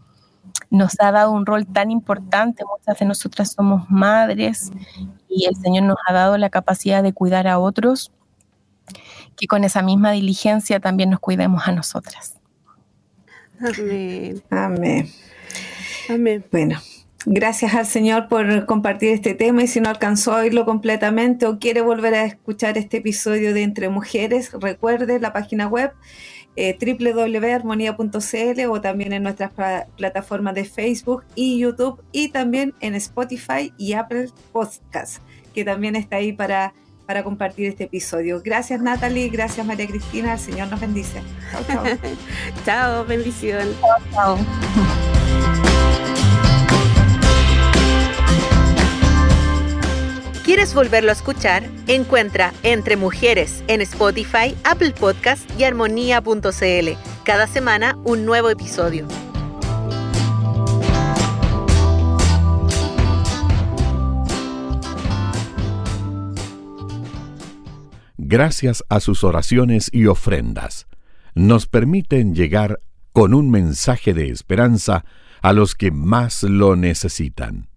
nos ha dado un rol tan importante, muchas de nosotras somos madres y el Señor nos ha dado la capacidad de cuidar a otros, que con esa misma diligencia también nos cuidemos a nosotras. Amén. Amén. Amén. Bueno, gracias al Señor por compartir este tema y si no alcanzó a oírlo completamente o quiere volver a escuchar este episodio de Entre Mujeres, recuerde la página web eh, www.armonía.cl o también en nuestras plataformas de Facebook y YouTube y también en Spotify y Apple Podcasts, que también está ahí para para compartir este episodio. Gracias Natalie, gracias María Cristina, el Señor nos bendice. Chao, chao. chao, bendición. Chao, chao. quieres volverlo a escuchar, encuentra Entre Mujeres en Spotify, Apple Podcast y armonía.cl. Cada semana un nuevo episodio. Gracias a sus oraciones y ofrendas, nos permiten llegar con un mensaje de esperanza a los que más lo necesitan.